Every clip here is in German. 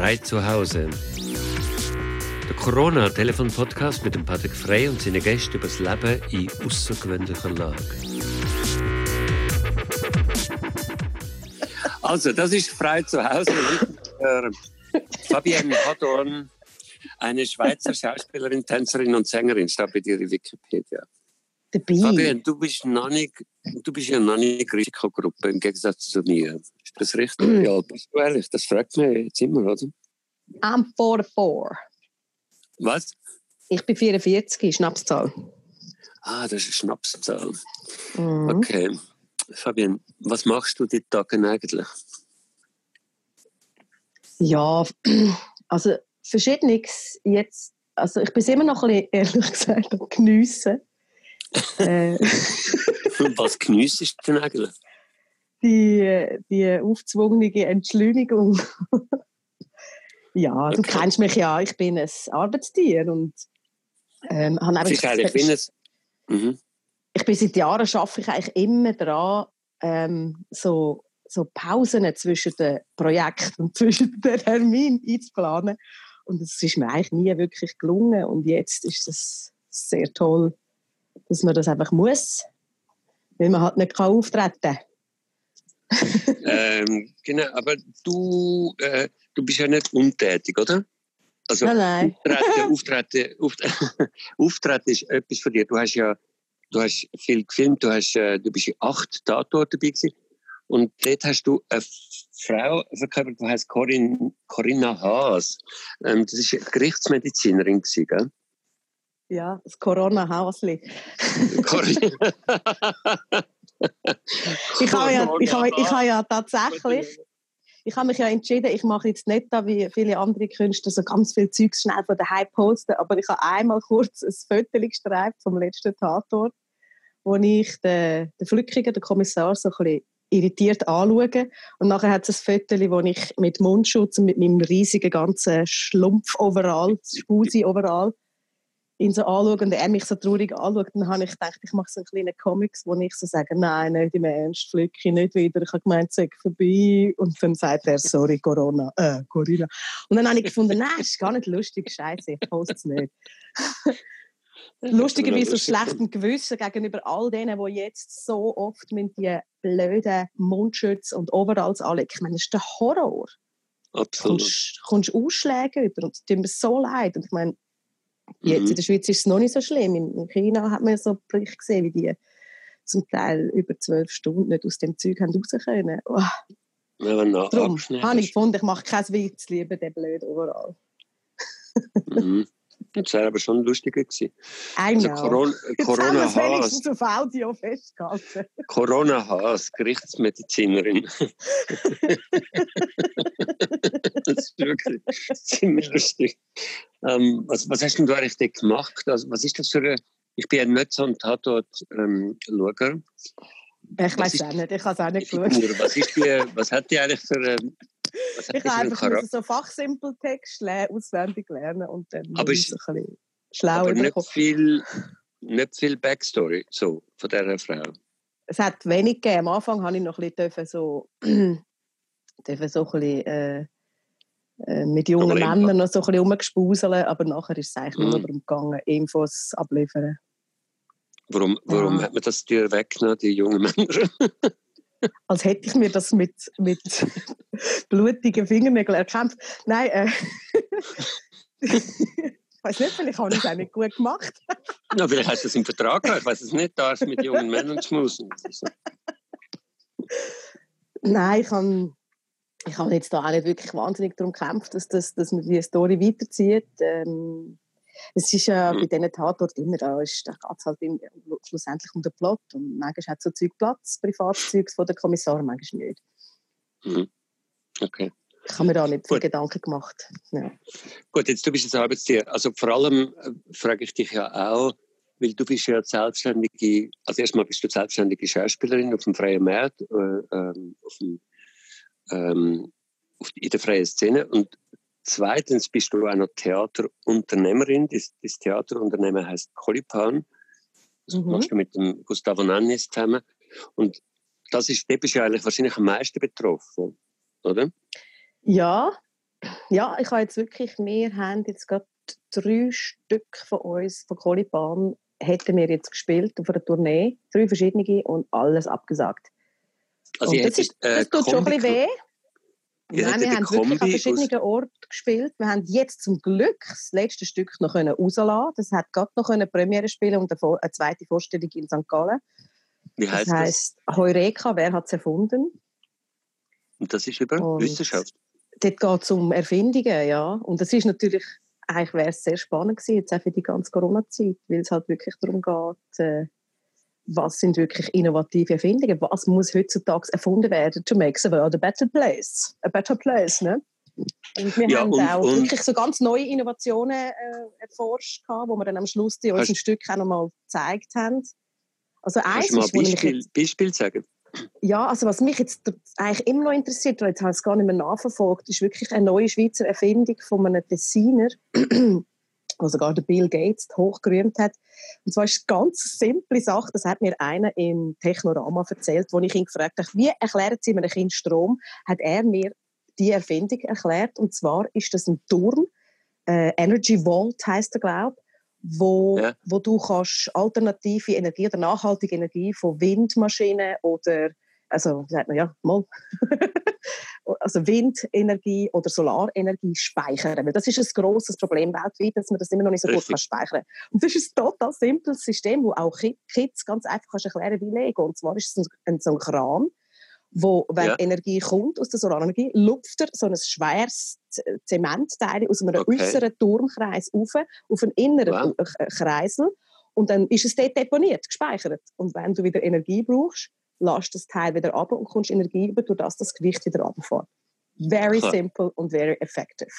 Frei zu Hause. Der Corona-Telefon-Podcast mit dem Patrick Frey und seinen Gästen über das Leben in außergewöhnlicher Lage. Also, das ist Frei zu Hause. Fabienne Hadorn, eine Schweizer Schauspielerin, Tänzerin und Sängerin, steht bei dir in Wikipedia. Fabienne, du bist, noch nicht, du bist ja noch nicht Risikogruppe im Gegensatz zu mir. Ist das richtig? Mm. Ja, bist du ehrlich? Das fragt mich jetzt immer, oder? I'm 44. Was? Ich bin 44, Schnapszahl. Ah, das ist eine Schnapszahl. Mhm. Okay. Fabienne, was machst du die Tage eigentlich? Ja, also verschiedenes jetzt. Also ich bin immer noch ein bisschen, ehrlich gesagt, am geniessen. äh, was geniessest du denn eigentlich? Die, die aufzwungene Entschleunigung. ja, du Okay. kennst mich ja, ich bin ein Arbeitstier und ähm, habe einfach- Sicherlich, ich bin es. Mhm. ich bin seit Jahren schaffe ich eigentlich immer dran, ähm, so, so Pausen zwischen den Projekten und zwischen den Terminen einzuplanen. Und es ist mir eigentlich nie wirklich gelungen. Und jetzt ist es sehr toll, dass man das einfach muss, weil man halt nicht kann auftreten kann. Ähm, genau, aber du, äh, du bist ja nicht untätig, oder? Also Nein, nein. Auftreten, Auftreten, Auftreten, ist etwas für dich. Du hast ja du hast viel gefilmt, du, hast, äh, du bist in acht Tatorten dabei gewesen. Und dort hast du eine Frau verkörpert, die heißt Corin, Corinna Haas. Ähm, das ist eine Gerichtsmedizinerin gewesen, gell? Ja, das Corona-Hausli. Ich habe ja, ich habe, ich habe ja tatsächlich, ich habe mich ja entschieden, ich mache jetzt nicht da wie viele andere Künstler so ganz viel Zeugs schnell von daheim posten, aber ich habe einmal kurz ein Foto gestreift vom letzten Tatort, wo ich den, den Flückigen, den Kommissar, so ein bisschen irritiert anschaue. Und nachher hat es ein Foto, wo ich mit Mundschutz und mit meinem riesigen ganzen Schlumpf-Overall, Spusi-Overall, ihn so anschaue und er mich so traurig anschaut, dann habe ich gedacht, ich mache so einen kleinen Comics, wo ich so sage, nein, nicht im Ernst, Flücki, nicht wieder. Ich habe gemeint, sag vorbei. Und dann sagt er, sorry, Corona, äh, Corinna. Und dann habe ich gefunden, nein, ist gar nicht lustig, scheiße, ich poste es nicht. Lustigerweise aus schlechtem Gewissen gegenüber all denen, die jetzt so oft mit die blöden Mundschutz und Overalls anlegen. Ich meine, das ist der Horror. Du Absolut. kommst, kommst Ausschläge über und es tut mir so leid. Und ich meine, jetzt Mhm. in der Schweiz ist es noch nicht so schlimm. In in China hat man so Berichte gesehen, wie die zum Teil über zwölf Stunden nicht aus dem Zeug haben raus können. Oh, Wenn darum habe ich gefunden, ich mache kein Witz, lieber den blöd überall. Mhm. Das wäre aber schon lustiger gewesen. Also. Corona, Corona es Haas. auf Audio festgehalten. Corona Haas, Gerichtsmedizinerin. das ist wirklich ziemlich lustig. Ähm, was, was hast denn du eigentlich gemacht? Also, was ist das für eine. Ich bin ja nicht so ein Tatort-Schauer. Ich Was weiß ist- auch nicht, ich habe es auch nicht geschaut. was, ist die, was hat die eigentlich für. ähm, die Ich habe einen einfach müssen so Fachsimpeltext auswendig lernen und dann Aber ist- so ein bisschen schlau Aber nicht viel, nicht viel Backstory so, von dieser Frau. es hat wenig gegeben. Am Anfang habe ich noch ein bisschen so, dürfen so ein bisschen, äh, äh, mit jungen immer- Männern noch so ein bisschen rumgespauseln, aber nachher ist es eigentlich nur Mhm. darum gegangen, Infos abliefern. Warum, warum Ja. hat man das dir weggenommen, die jungen Männer? Als hätte ich mir das mit, mit blutigen Fingernägeln erkämpft. Nein, äh, ich weiß nicht, vielleicht habe ich es auch nicht gut gemacht. Ja, vielleicht hast du das im Vertrag. Ich weiß es nicht, darfst mit jungen Männern schmusen. Nein, ich habe ich habe jetzt da auch nicht wirklich wahnsinnig darum gekämpft, dass, dass, dass man die Story weiterzieht. Ähm, es ist ja Mhm. bei diesen Tatorten immer, da, geht es halt im, schlussendlich um den Plot. Und manchmal hat so Zeug Platz, Privatzeugs von der Kommissar, manchmal nicht. mhm. Okay. Ich habe mir da nicht viel Gut. Gedanken gemacht. Ja. Gut, jetzt du bist jetzt Arbeitstier. Also vor allem äh, frage ich dich ja auch, weil du bist ja selbstständige, also erstmal bist du selbstständige Schauspielerin auf dem freien Markt, äh, ähm, auf dem, ähm, auf, in der freien Szene und zweitens bist du auch noch Theaterunternehmerin. Das, das Theaterunternehmen heißt Colipan. Das Mhm. machst du mit dem Gustavo Nannis zusammen. Und das ist, da bist du eigentlich wahrscheinlich am meisten betroffen, oder? ja, ja, ich habe jetzt wirklich, wir haben jetzt gerade drei Stück von uns, von Coliban, hätten wir jetzt gespielt auf einer Tournee, drei verschiedene und alles abgesagt. Also und das, ist, äh, das tut schon ein bisschen weh. Nein, wir haben Kombi wirklich an verschiedenen Orten gespielt. Wir haben jetzt zum Glück das letzte Stück noch rauslassen Das hat gerade noch eine Premiere spielen und eine zweite Vorstellung in St. Gallen. Wie heißt das? Heißt das? Heureka, wer hat es erfunden? Und das ist über und Wissenschaft? Dort geht es um Erfindungen, ja. Und das ist natürlich, eigentlich wäre es sehr spannend gewesen, jetzt auch für die ganze Corona-Zeit, weil es halt wirklich darum geht, äh, was sind wirklich innovative Erfindungen, was muss heutzutage erfunden werden, to make the world a better place, a better place, ne? Und wir ja, haben und, auch und wirklich so ganz neue Innovationen äh, erforscht, wo wir dann am Schluss die uns ein Stück auch nochmal gezeigt haben. Also eins Kannst du mal ein Beispiel, Beispiel sagen? Ja, also was mich jetzt eigentlich immer noch interessiert, weil jetzt habe ich es gar nicht mehr nachverfolgt, ist wirklich eine neue Schweizer Erfindung von einem Designer, wo sogar der Bill Gates hochgerühmt hat. Und zwar ist eine ganz simple Sache, das hat mir einer im Technorama erzählt, wo ich ihn gefragt habe, wie erklärt Sie mir ein Kind Strom, hat er mir die Erfindung erklärt. Und zwar ist das ein Turm, äh, Energy Vault heißt er, glaube ich, wo, ja. wo du kannst alternative Energie oder nachhaltige Energie von Windmaschinen oder also sagt man ja mal also Windenergie oder Solarenergie speichern, weil das ist ein großes Problem weltweit, dass man das immer noch nicht so Richtig. gut kann speichern. Und das ist ein total simples System, wo auch Kids ganz einfach kannst erklären wie Lego. Und zwar ist es ein, so ein Kran, wo, wenn ja. Energie kommt aus der Solarenergie, lupft er so ein schweres Zementteil aus einem okay. äußeren Turmkreis auf, auf einen inneren wow. Kreisel und dann ist es dort deponiert, gespeichert. Und wenn du wieder Energie brauchst, lässt das Teil wieder ab und kommst Energie über, durch das das Gewicht wieder runterfährt. Very Klar. simple und very effective.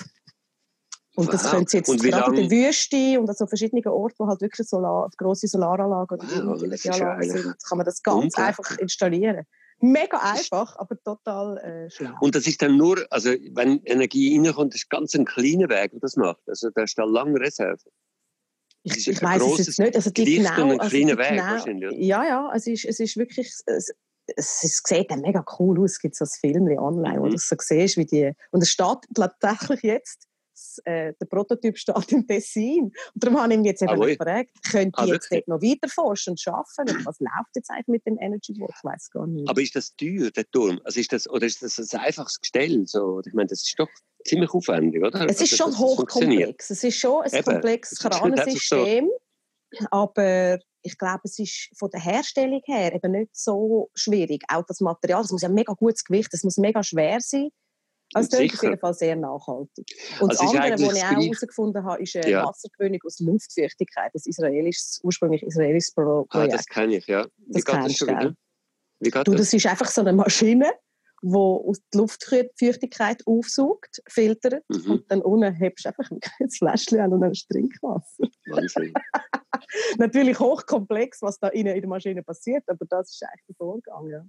Und wow. das können Sie jetzt gerade in der Wüste und an so verschiedenen Orten, wo halt wirklich Solar, grosse Solaranlagen oder wow, Energieanlagen sind, kann man das ganz einfach installieren mega einfach, aber total äh, schlau. Und das ist dann nur, also wenn Energie reinkommt, das ist ganz ein kleiner Weg, der das macht. Also da ist da lange Reserve. Ich, ich weiß es jetzt nicht. Also die Licht genau, also Weg genau. Ja, ja, es ist, es ist wirklich, es, es, es sieht dann mega cool aus. Es gibt so ein Film online, mhm. wo du so siehst, wie die, und es steht tatsächlich jetzt äh, der Prototyp steht im Tessin. Und darum habe ich mich jetzt eben ah, gefragt, könnt ihr ah, jetzt dort noch weiter forschen und arbeiten? Und was läuft jetzt eigentlich mit dem Energy Board? Ich weiß gar nicht. Aber ist das teuer, der Turm? Also ist das, oder ist das ein einfaches Gestell? So? Ich meine, das ist doch ziemlich aufwendig, oder? Es ist also, schon hochkomplex. Es ist schon ein eben. komplexes Kranensystem. Aber ich glaube, es ist von der Herstellung her eben nicht so schwierig. Auch das Material, es muss ja mega gutes Gewicht, es muss mega schwer sein. Also das ist auf jeden Fall sehr nachhaltig. Und also das andere, was ich auch herausgefunden habe, ist eine ja. Wassergewinnung aus Luftfeuchtigkeit. Das israelisches, ursprünglich israelisches Projekt. Ah, das kenne ich, ja. Wie das geht das schon wieder? Wie geht du, das? das ist einfach so eine Maschine, die aus die Luftfeuchtigkeit aufsaugt, filtert mhm. und dann unten hebst du einfach ein Fläschchen an und dann Trinkwasser. Wahnsinn. Natürlich hochkomplex, was da in der Maschine passiert, aber das ist eigentlich der Vorgang, ja.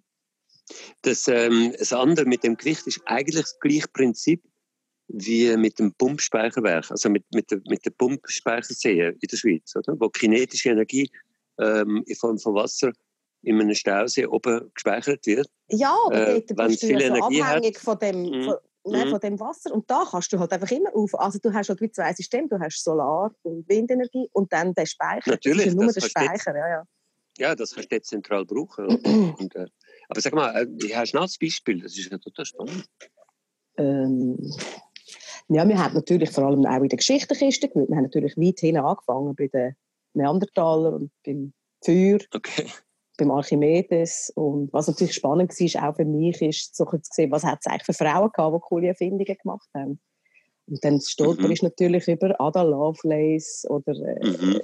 Das, ähm, das andere mit dem Gewicht ist eigentlich das gleiche Prinzip wie mit dem Pumpspeicherwerk, also mit, mit, der, mit der Pumpspeichersee in der Schweiz, oder? wo kinetische Energie ähm, in Form von Wasser in einem Stausee oben gespeichert wird. Ja, aber äh, dort bist du viel ja so Energie abhängig hat. von dem, mhm. von, mhm. von dem Wasser. Und da kannst du halt einfach immer auf. Also du hast halt wie zwei Systeme. Du hast Solar- und Windenergie und dann den Speicher. Natürlich. Das ist nur der Speicher, ja, ja. Ja, das kannst du zentral brauchen. und, äh, aber sag mal, äh, hast du noch ein Beispiel? Das ist ja total spannend. Ähm, ja, wir haben natürlich vor allem auch in der Geschichtskiste gewählt. Wir haben natürlich weit hin angefangen bei den Neandertalern und beim Feuer, okay. Beim Archimedes. Und was natürlich spannend war, auch für mich, ist so zu sehen, was hat es eigentlich für Frauen gehabt, die coole Erfindungen gemacht haben. Und dann stolper mhm. ist natürlich über Ada Lovelace oder äh, mhm.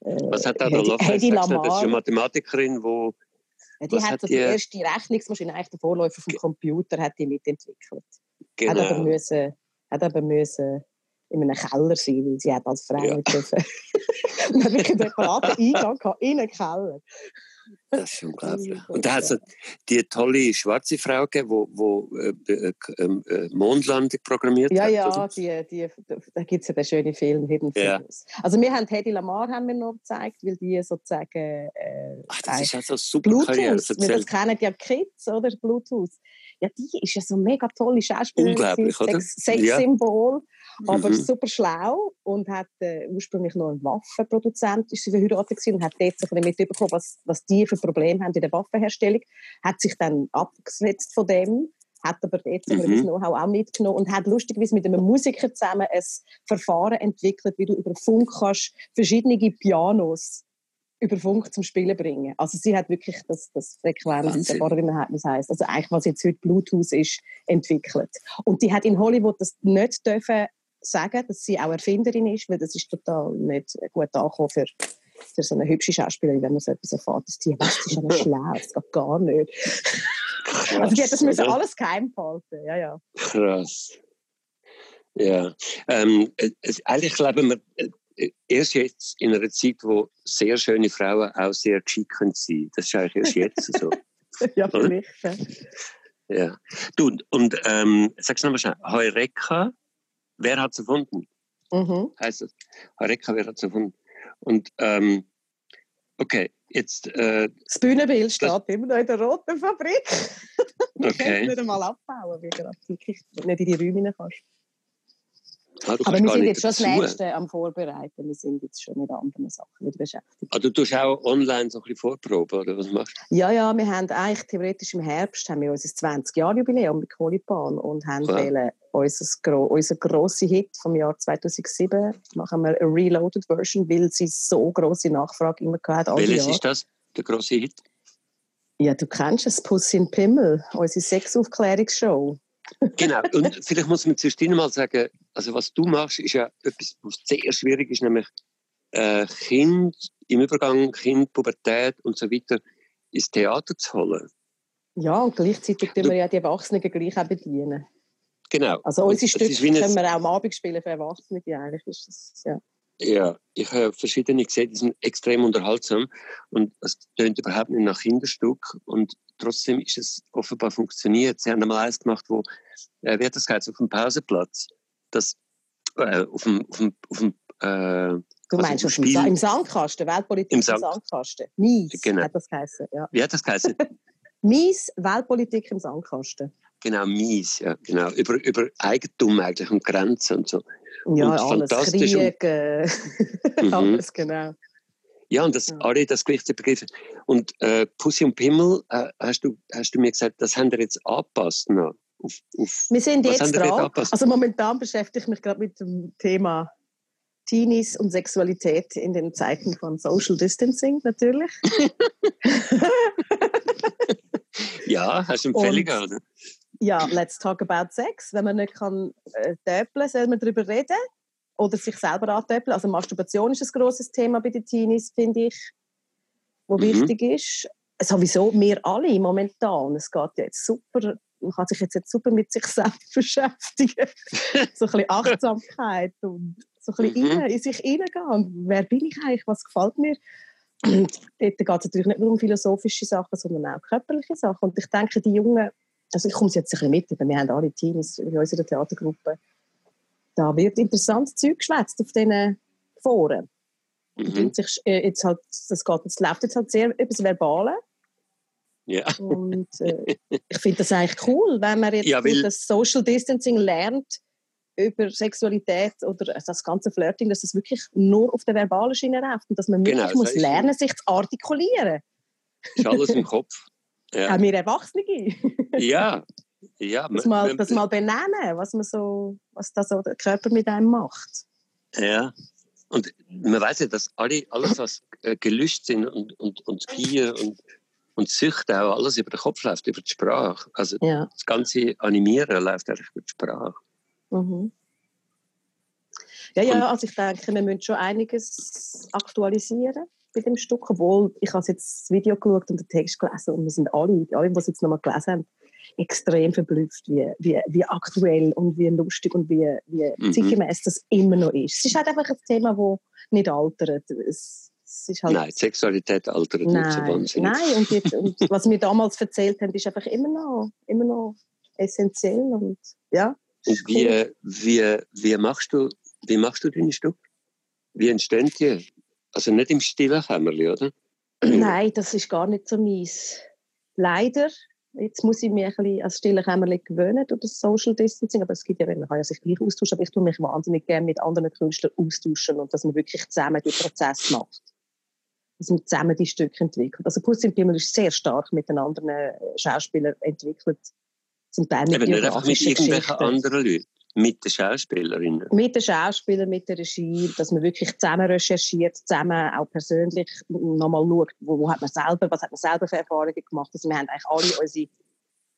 äh, Was hat Ada Lovelace gesagt? Das ist eine Mathematikerin, die die hat, hat die, die erste Rechnungsmaschine, eigentlich der Vorläufer vom Computer, hat die mitentwickelt. Genau. Hat aber müssen, hat aber müssen in einem Keller sein, weil sie hat als Frau ja. dürfen. und hat wirklich einen separaten Eingang in einen Keller. Das ist unglaublich. Und da hat es die tolle schwarze Frau gegeben, die, äh, ähm, äh, Mondlandung programmiert ja, hat. Ja, ja, die, die, da gibt es ja den schönen Film Hidden ja. Also wir haben Hedy Lamar haben wir noch gezeigt, weil die sozusagen äh, Ach, das ist also super Bluetooth, wir das kennen ja Kids, oder? Bluetooth. ja, die ist ja so mega tolle Schauspielerin. Unglaublich, oder? Sexsymbol, ja. Aber mhm. super schlau und hat äh, ursprünglich noch ein Waffenproduzent, ist sie verheiratet gewesen und hat dort so ein bisschen mitbekommen, was, was die für Probleme haben in der Waffenherstellung, hat sich dann abgesetzt von dem, hat aber dort mhm. das Know-how auch mitgenommen und hat lustigerweise mit einem Musiker zusammen ein Verfahren entwickelt, wie du über Funk kannst verschiedene Pianos über Funk zum Spielen bringen. Also sie hat wirklich das, das Frequenz, oder wie man es heißt, also eigentlich was jetzt heute Bluetooth ist, entwickelt. Und die hat in Hollywood das nicht dürfen sagen, dass sie auch Erfinderin ist, weil das ist total nicht gut angekommen für, für so eine hübsche Schauspielerin, wenn man so etwas erfährt, dass die, was, ist aber schlau, das geht gar nicht. Krass, also die hat das müssen alles geheim behalten, ja, ja. Krass. Ja, ähm, eigentlich leben wir äh, erst jetzt in einer Zeit, wo sehr schöne Frauen auch sehr geschickt sein können. Das ist eigentlich erst jetzt so. ja, vielleicht. Ja. ja. Du, und ähm, sagst du nochmal schnell, Heureka, wer hat es erfunden? Mhm. Heißt das? Heureka, wer hat es erfunden? Und ähm, okay, jetzt... Äh, das Bühnenbild steht immer noch in der roten Fabrik. Wir okay. können es nicht einmal abbauen, weil du wirklich nicht in die Räume kannst. Aber wir sind jetzt schon das Nächste am Vorbereiten. Wir sind jetzt schon mit anderen Sachen wieder beschäftigt. Ah, du tust auch online so ein bisschen Vorproben, oder was machst du? Ja, ja, wir haben eigentlich theoretisch im Herbst haben wir unser 20-Jahr-Jubiläum mit Colipan und haben ja. wählen unser, unser grosser Hit vom Jahr 2007 machen wir eine Reloaded Version, weil sie so große Nachfrage immer gehabt Welches ist das, der grosse Hit? Ja, du kennst es, Pussy in Pimmel, unsere Sexaufklärungsshow. Genau, und vielleicht muss man zuerst mal sagen, also was du machst, ist ja etwas, was sehr schwierig ist, nämlich äh, Kind im Übergang, Kind, Pubertät und so weiter ins Theater zu holen. Ja, und gleichzeitig tun wir ja die Erwachsenen gleich auch bedienen. Genau. Also unsere Stücke können wir auch am Abend spielen für Erwachsene, eigentlich ist das, ja. Ja, ich habe verschiedene gesehen, die sind extrem unterhaltsam und es tönt überhaupt nicht nach Kinderstück und trotzdem ist es offenbar funktioniert. Sie haben einmal eins gemacht, wo, äh, wie hat das geheißen, auf dem Pausenplatz, das äh, auf dem, auf dem, auf dem äh, Du meinst auf dem, im Sandkasten, Weltpolitik im, Sand im Sandkasten. Mies genau. hat das geheißen. Ja. Wie hat das geheißen? Mies Weltpolitik im Sandkasten. Genau, mies, ja, genau. Über, über Eigentum eigentlich und Grenzen und so. Ja, und alles, Krieg, äh, mhm. alles, genau. Ja, und das, ja. alle das begriffen. Und äh, Pussy und Pimmel, äh, hast, du, hast du mir gesagt, das haben wir jetzt angepasst noch? Auf, auf, wir sind jetzt dran. Also momentan beschäftige ich mich gerade mit dem Thema Teenies und Sexualität in den Zeiten von Social Distancing natürlich. ja, hast du Empfehlungen, oder? Ja, let's talk about Sex. Wenn man nicht kann äh, töpeln, soll man darüber reden oder sich selber antöpeln. Also Masturbation ist ein grosses Thema bei den Teenies, finde ich, wo mhm. wichtig ist. Sowieso wir alle momentan. Es geht ja jetzt super, man kann sich jetzt, jetzt super mit sich selbst beschäftigen. so ein bisschen Achtsamkeit und so ein bisschen mhm. in sich hineingehen. Wer bin ich eigentlich? Was gefällt mir? Und dort geht es natürlich nicht nur um philosophische Sachen, sondern auch körperliche Sachen. Und ich denke, die Jungen, also ich komme jetzt ein bisschen mit, wir haben alle Teenies in unserer Theatergruppe, da wird interessantes Zeug geschwätzt auf diesen Foren. Mhm. Sich, äh, jetzt halt, das, geht, das läuft jetzt halt sehr über das Verbale. Ja. Und äh, ich finde das eigentlich cool, wenn man jetzt ja, das Social Distancing lernt über Sexualität oder das ganze Flirting, dass das wirklich nur auf der verbalen Schiene läuft und dass man genau, wirklich muss lernen, sich zu artikulieren. Ist alles im Kopf. Ja. Auch wir Erwachsene. ja, ja, das, mal, das mal benennen, was, man so, was da so der Körper mit einem macht. Ja, und man weiß ja, dass alle, alles, was äh, gelöscht sind und, und, und Gier und, und Sucht auch, alles über den Kopf läuft, über die Sprache. Also ja. das ganze Animieren läuft eigentlich über die Sprache. Mhm. Ja, ja, also ich denke, wir müssen schon einiges aktualisieren bei dem Stück, obwohl ich habe jetzt das Video geschaut und den Text gelesen und wir sind alle, alle, die es jetzt nochmal gelesen haben, extrem verblüfft, wie, wie, wie aktuell und wie lustig und wie, wie mhm. zeitgemäß das immer noch ist. Es ist halt einfach ein Thema, das nicht altert. Es, halt Nein, Sexualität altert Nein. nicht so wahnsinnig. Nein, und, jetzt, und was wir damals erzählt haben, ist einfach immer noch, immer noch essentiell und ja. Und wie, cool. wie, wie, machst du, wie machst du deine Stück? Wie entstehen die? Also nicht im stillen Kämmerli, oder? Nein, das ist gar nicht so mies. Leider Jetzt muss ich mich ein bisschen als stille Kämmerchen gewöhnen durch das Social Distancing, aber es gibt ja, man kann ja sich gleich austauschen, aber ich tue mich wahnsinnig gerne mit anderen Künstlern austauschen und dass man wirklich zusammen den Prozess macht. Dass man zusammen die Stücke entwickelt. Also Puss im Pimmel ist sehr stark mit den anderen äh, Schauspielern entwickelt. Zum Teil mit, nicht einfach mit irgendwelchen anderen Leuten. Mit den Schauspielerinnen? Mit den Schauspielern, mit der Regie, dass man wirklich zusammen recherchiert, zusammen auch persönlich nochmal schaut, wo, wo hat man selber, was hat man selber für Erfahrungen gemacht. Also wir haben eigentlich alle unsere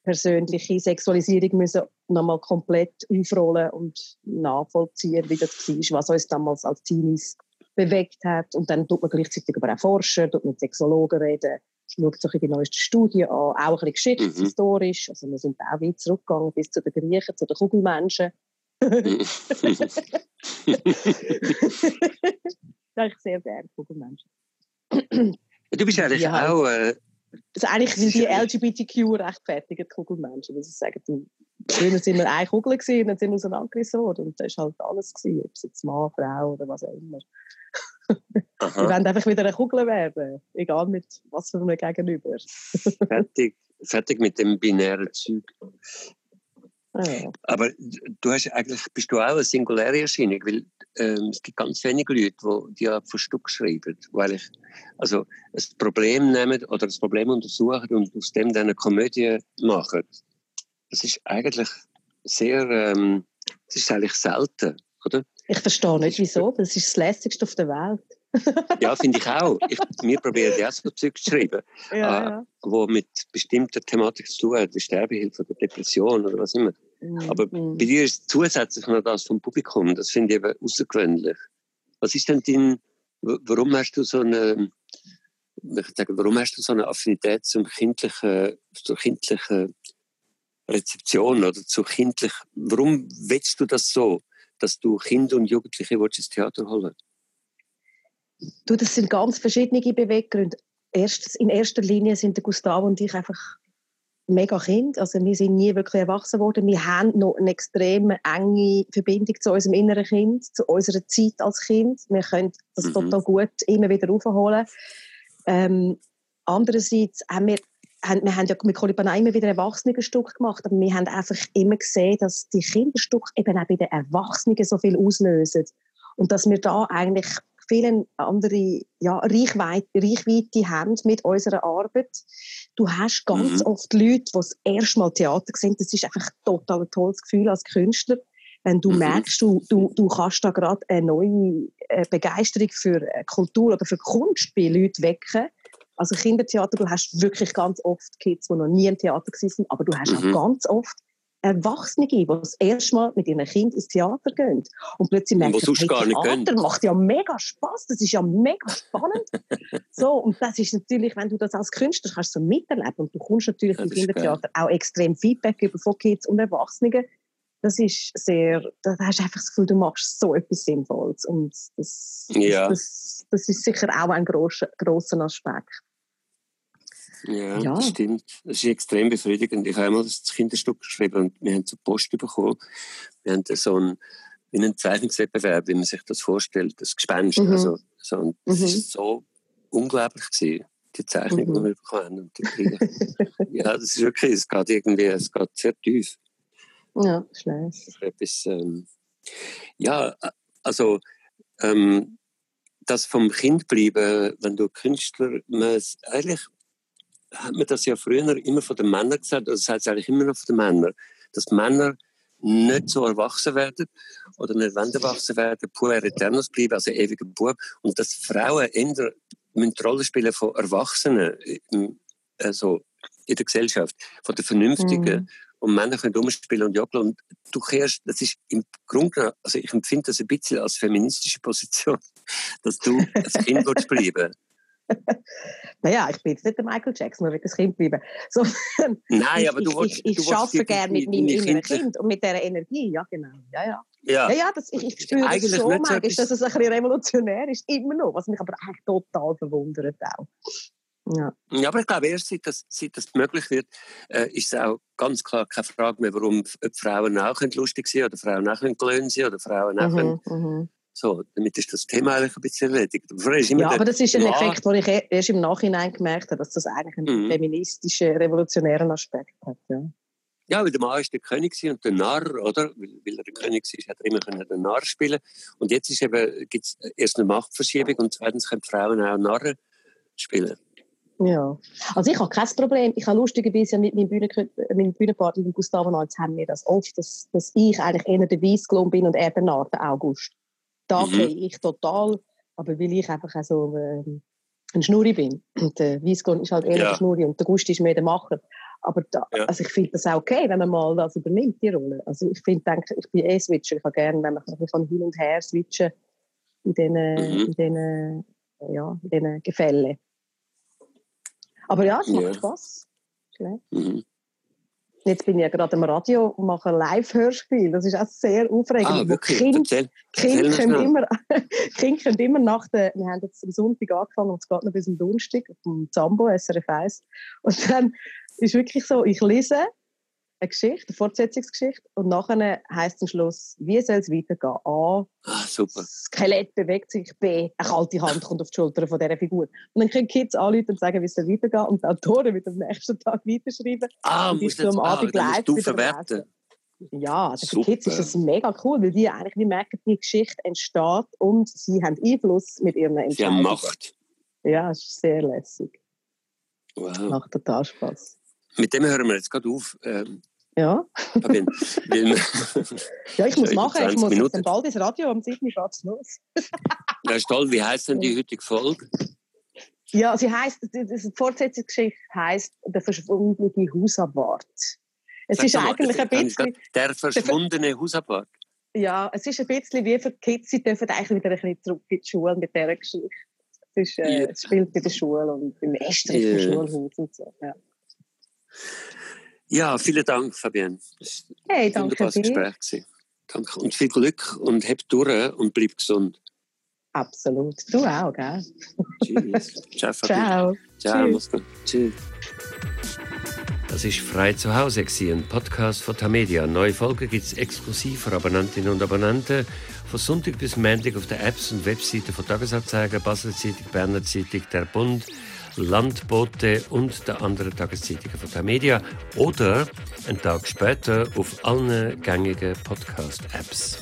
persönliche Sexualisierung müssen nochmal komplett aufrollen und nachvollziehen, wie das war, was uns damals als Teenies bewegt hat. Und dann tut man gleichzeitig aber auch forschen, tut mit Sexologen reden, schaut sich die neuesten Studien an, auch ein bisschen geschichtshistorisch. Mhm. Also wir sind auch weit zurückgegangen bis zu den Griechen, zu den Kugelmenschen. Das sehr gerne, Kugelmenschen. Du bist eigentlich ja. auch... Äh, also eigentlich sind die LGBTQ rechtfertigt Kugelmenschen. Also sagen, früher sind wir eine Kugel gewesen, und dann sind wir auseinandergerissen worden. Und das war halt alles, gewesen, ob es jetzt Mann, Frau oder was auch immer. Aha. Wir wollen einfach wieder eine Kugel werden, egal mit was für einem Gegenüber. fertig, fertig mit dem binären Zeug. Ah, Aber du hast eigentlich, bist du auch eine singuläre Erscheinung, weil ähm, es gibt ganz wenige Leute, die, die von Stück schreiben, weil ich also ein Problem nehmen oder das Problem untersuchen und aus dem dann eine Komödie machen. Das ist eigentlich sehr, ähm, das ist eigentlich selten, oder? Ich verstehe nicht, wieso. Das ist das Lässigste auf der Welt. ja, finde ich auch. Ich, wir probieren ja so Zeug zu schreiben, ja, äh, ja. wo mit bestimmter Thematik zu tun hat, wie Sterbehilfe oder Depression oder was immer. Mhm. Aber bei dir ist zusätzlich noch das vom Publikum. Das finde ich eben außergewöhnlich. Was ist denn dein, warum hast du so eine, ich sagen, warum hast du so eine Affinität zum kindlichen, zur kindlichen Rezeption oder zu kindlich, warum willst du das so, dass du Kinder und Jugendliche ins Theater holen Du, das sind ganz verschiedene Beweggründe. Erst, in erster Linie sind der Gustavo und ich einfach mega Kind. Also wir sind nie wirklich erwachsen worden. Wir haben noch eine extrem enge Verbindung zu unserem inneren Kind, zu unserer Zeit als Kind. Wir können das mhm. total gut immer wieder aufholen. Ähm, andererseits haben wir haben, wir haben ja mit Kolibana immer wieder Erwachsenenstück gemacht, aber wir haben einfach immer gesehen, dass die Kinderstücke eben auch bei den Erwachsenen so viel auslösen. Und dass wir da eigentlich viele andere ja, Reichweite, Reichweite haben mit unserer Arbeit. Du hast ganz mhm. oft Leute, die das erste Mal Theater sind. Das ist einfach total ein tolles Gefühl als Künstler, wenn du mhm. merkst, du, du, du kannst da gerade eine neue äh, Begeisterung für äh, Kultur oder für Kunst bei Leuten wecken. Also Kindertheater, du hast wirklich ganz oft Kids, die noch nie im Theater sind, aber du hast mhm. auch ganz oft Erwachsene, die das erste Mal mit ihrem Kind ins Theater gehen. Und plötzlich merken sie, hey, Theater gehen. macht ja mega Spaß, das ist ja mega spannend. so, und das ist natürlich, wenn du das als Künstler kannst so miterleben und du kommst natürlich im Kindertheater auch extrem Feedback über von Kids und Erwachsenen, das ist sehr, da hast du einfach das Gefühl, du machst so etwas Sinnvolles und das, ja. das, das, ist sicher auch ein grosser, grosser Aspekt. Ja, ja, das stimmt. Das ist extrem befriedigend. Ich habe einmal das Kinderstück geschrieben und wir haben zur Post bekommen. Wir haben so einen, wie einen Zeichnungswettbewerb, wie man sich das vorstellt, das Gespenst. Mhm. Also, so, und das mhm. so unglaublich gewesen, die Zeichnung, mhm. die wir bekommen die Ja, das ist wirklich, es geht irgendwie, es geht sehr tief. Ja, schlecht. Etwas, ähm, ja, also, ähm, das vom Kind bleiben, wenn du Künstler, man, eigentlich hat man das ja früher immer von den Männern gesagt, also das heißt eigentlich immer noch von den Männern, dass Männer nicht so erwachsen werden oder nicht wollen erwachsen werden, puer eternus bleiben, also ewiger Bub, und dass Frauen eher die Rolle spielen von Erwachsenen, also in der Gesellschaft, von den Vernünftigen, mhm. und Männer können umspielen und jogeln. Und du kehrst, das ist im Grunde, also ich empfinde das ein bisschen als feministische Position, dass du als Kind bleiben naja, ich bin jetzt nicht der Michael Jackson, weil ich ein Kind bleiben. So, Nein, ich, aber du Ich, ich, ich arbeite gerne mit meinem inneren Kind und mit dieser Energie, ja genau. Ja, ja. Ja, ja, ja das, ich, ich spüre das schon manchmal, so dass es ein bisschen revolutionär ist, immer noch, was mich aber eigentlich total verwundert auch. Ja. ja, aber ich glaube, erst seit das, seit das möglich wird, äh, ist es auch ganz klar keine Frage mehr, warum Frauen auch lustig sein können oder Frauen auch gelöhnt sein oder Frauen auch mhm, können, mhm. So, damit ist das Thema eigentlich ein bisschen erledigt. ja, aber das ist ein Effekt, den ich erst im Nachhinein gemerkt habe, dass das eigentlich einen mhm. feministischen, revolutionären Aspekt hat. Ja. Ja, weil der Mann ist der König und der Narr, oder? Weil, weil er der König ist, hat er immer können den Narr spielen. Und jetzt ist eben, gibt's erst eine Machtverschiebung und zweitens können Frauen auch Narren spielen. Ja, also ich habe kein Problem. Ich habe lustigerweise mit meinem, Bühnen, meinem Bühnenpartner Gustavo Nalz haben wir das oft, dass, dass ich eigentlich eher der Weissklon bin und er der Narr, der August. Da mhm. ich total, aber weil ich einfach so äh, ein Schnurri bin. Und der Weissklon ist halt eher ja. der Schnurri und der Gust ist mehr der Macher. Aber da, ja. also ich finde das auch okay, wenn man mal das übernimmt, die Rolle. Also ich finde, denke, ich bin eh Switcher. Ich habe gerne, wenn man kann hin und her switchen in diesen, mhm. in diesen, ja, in diesen Gefällen. Aber ja, es macht ja. Spaß. Mhm. Jetzt bin ich ja gerade am Radio und mache ein Live-Hörspiel. Das ist auch sehr aufregend. Ah, wirklich? Kind, erzähl, kind, erzähl können immer, kind können immer nach der, wir haben jetzt am Sonntag angefangen und es geht noch bis am Donnerstag auf dem Zambo, SRF 1. Und dann ist wirklich so, ich lese eine Geschichte, eine Fortsetzungsgeschichte und nachher heisst am Schluss, wie soll es weitergehen? A, ah, super. das Skelett bewegt sich, B, eine kalte Hand kommt auf die Schulter von dieser Figur. Und dann können Kids anrufen und sagen, wie es soll weitergehen und die Autoren wieder am nächsten Tag weiterschreiben. Ah, und musst du am Abend ah, live verwerten. Ja, also für Kids ist das mega cool, weil die eigentlich wie merken, die Geschichte entsteht und sie haben Einfluss mit ihren Entscheidungen. Sie haben Macht. Ja, es ist sehr lässig. Wow. Macht total Spaß. Mit dem hören wir jetzt gerade auf. Ähm, ja. Ja, ich muss machen. Ich muss Minuten. bald ins Radio, am 7. geht es los. das ist toll. Wie heisst denn die heutige Folge? Ja, sie heisst, die Fortsetzungsgeschichte heisst «Der verschwundene Hausabwart». Es Sag ist mal, eigentlich ein bisschen... «Der verschwundene Hausabwart». Ja, es ist ein bisschen wie für die Kids, sie dürfen eigentlich wieder ein bisschen zurück in die Schule mit dieser Geschichte. Es, ist, äh, yeah. es spielt bei der Schule und im Estrich yeah. Schulhaus und so. Ja. Ja, vielen Dank, Fabienne. Das war hey, danke ein Gespräch. Gewesen. Danke und viel Glück und habt durch und bleib gesund. Absolut. Du auch, gell? Tschüss. Ciao, Ciao. Ciao, Tschüss. Tschüss. Das war «Frei zu Hause», ein Podcast von Tamedia. Neue Folgen gibt es exklusiv für Abonnentinnen und Abonnenten. Von Sonntag bis Montag auf den Apps und Webseiten von Tagesanzeiger, Basel Zeitung, Berner Zeitung, Der Bund, Landbote und der anderen Tageszeitungen von der Media oder einen Tag später auf allen gängigen Podcast-Apps.